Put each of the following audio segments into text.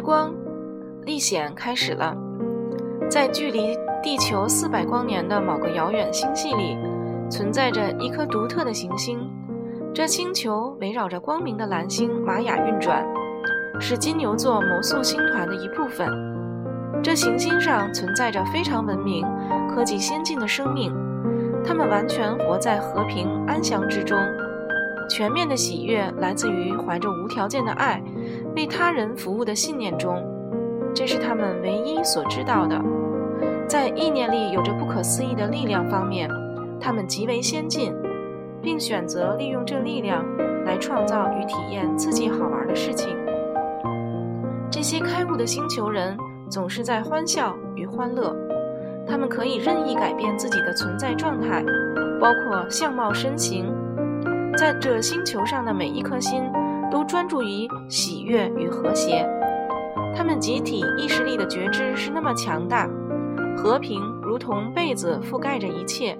光历险开始了。在距离地球四百光年的某个遥远星系里，存在着一颗独特的行星。这星球围绕着光明的蓝星玛雅运转，是金牛座魔宿星团的一部分。这行星上存在着非常文明、科技先进的生命，他们完全活在和平安详之中。全面的喜悦来自于怀着无条件的爱、为他人服务的信念中，这是他们唯一所知道的。在意念力有着不可思议的力量方面，他们极为先进。并选择利用这力量来创造与体验自己好玩的事情。这些开悟的星球人总是在欢笑与欢乐，他们可以任意改变自己的存在状态，包括相貌、身形。在这星球上的每一颗心都专注于喜悦与和谐。他们集体意识力的觉知是那么强大，和平如同被子覆盖着一切。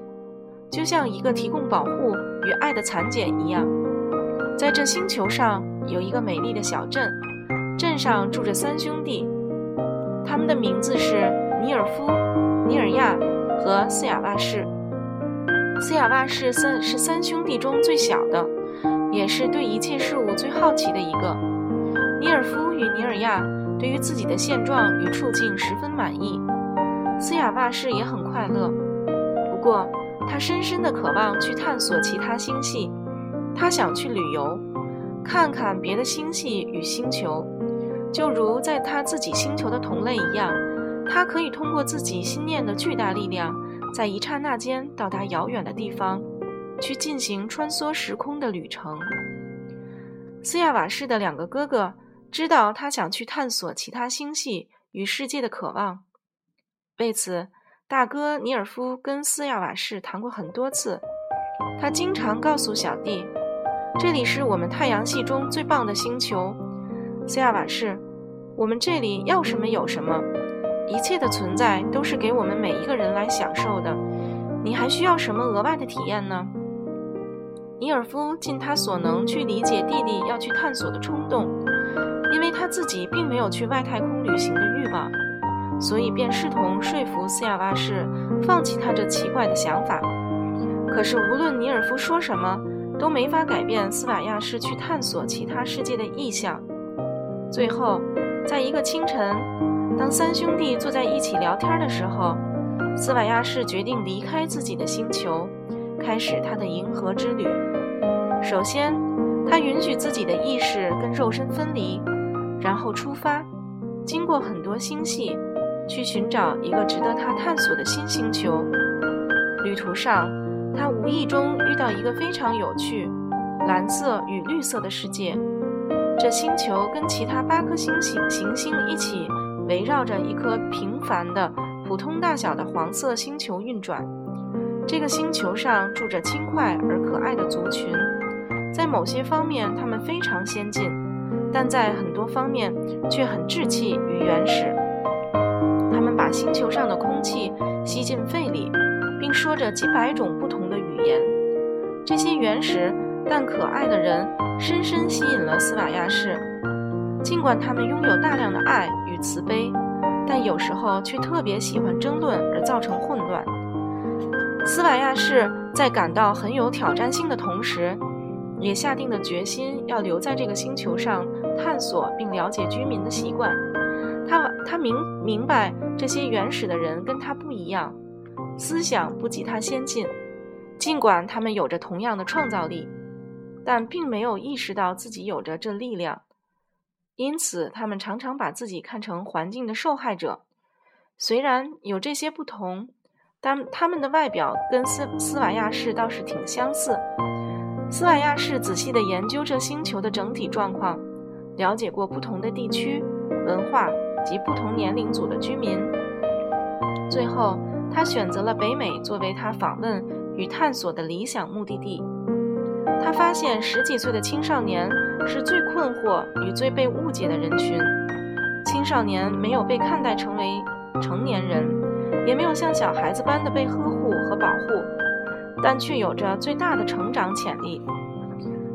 就像一个提供保护与爱的蚕茧一样，在这星球上有一个美丽的小镇，镇上住着三兄弟，他们的名字是尼尔夫、尼尔亚和斯雅瓦士。斯雅瓦士三是三兄弟中最小的，也是对一切事物最好奇的一个。尼尔夫与尼尔亚对于自己的现状与处境十分满意，斯雅瓦士也很快乐，不过。他深深地渴望去探索其他星系，他想去旅游，看看别的星系与星球，就如在他自己星球的同类一样，他可以通过自己心念的巨大力量，在一刹那间到达遥远的地方，去进行穿梭时空的旅程。斯亚瓦士的两个哥哥知道他想去探索其他星系与世界的渴望，为此。大哥尼尔夫跟斯亚瓦士谈过很多次，他经常告诉小弟：“这里是我们太阳系中最棒的星球。”斯亚瓦士：“我们这里要什么有什么，一切的存在都是给我们每一个人来享受的。你还需要什么额外的体验呢？”尼尔夫尽他所能去理解弟弟要去探索的冲动，因为他自己并没有去外太空旅行的欲望。所以便试图说服斯亚瓦士放弃他这奇怪的想法。可是无论尼尔夫说什么，都没法改变斯瓦亚士去探索其他世界的意向。最后，在一个清晨，当三兄弟坐在一起聊天的时候，斯瓦亚士决定离开自己的星球，开始他的银河之旅。首先，他允许自己的意识跟肉身分离，然后出发，经过很多星系。去寻找一个值得他探索的新星球。旅途上，他无意中遇到一个非常有趣、蓝色与绿色的世界。这星球跟其他八颗星星行星一起围绕着一颗平凡的、普通大小的黄色星球运转。这个星球上住着轻快而可爱的族群，在某些方面他们非常先进，但在很多方面却很稚气与原始。他们把星球上的空气吸进肺里，并说着几百种不同的语言。这些原始但可爱的人深深吸引了斯瓦亚士。尽管他们拥有大量的爱与慈悲，但有时候却特别喜欢争论而造成混乱。斯瓦亚士在感到很有挑战性的同时，也下定了决心要留在这个星球上探索并了解居民的习惯。他他明明白这些原始的人跟他不一样，思想不及他先进，尽管他们有着同样的创造力，但并没有意识到自己有着这力量，因此他们常常把自己看成环境的受害者。虽然有这些不同，但他们的外表跟斯斯瓦亚士倒是挺相似。斯瓦亚士仔细地研究这星球的整体状况，了解过不同的地区文化。及不同年龄组的居民。最后，他选择了北美作为他访问与探索的理想目的地。他发现十几岁的青少年是最困惑与最被误解的人群。青少年没有被看待成为成年人，也没有像小孩子般的被呵护和保护，但却有着最大的成长潜力。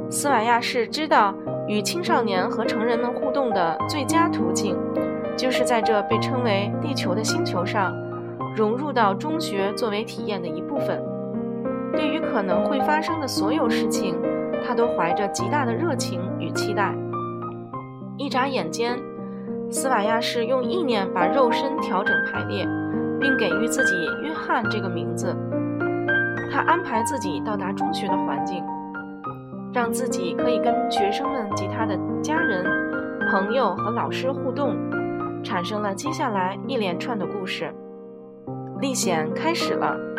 斯瓦亚是知道与青少年和成人们互动的最佳途径，就是在这被称为地球的星球上，融入到中学作为体验的一部分。对于可能会发生的所有事情，他都怀着极大的热情与期待。一眨眼间，斯瓦亚是用意念把肉身调整排列，并给予自己约翰这个名字。他安排自己到达中学的环境。让自己可以跟学生们及他的家人、朋友和老师互动，产生了接下来一连串的故事。历险开始了。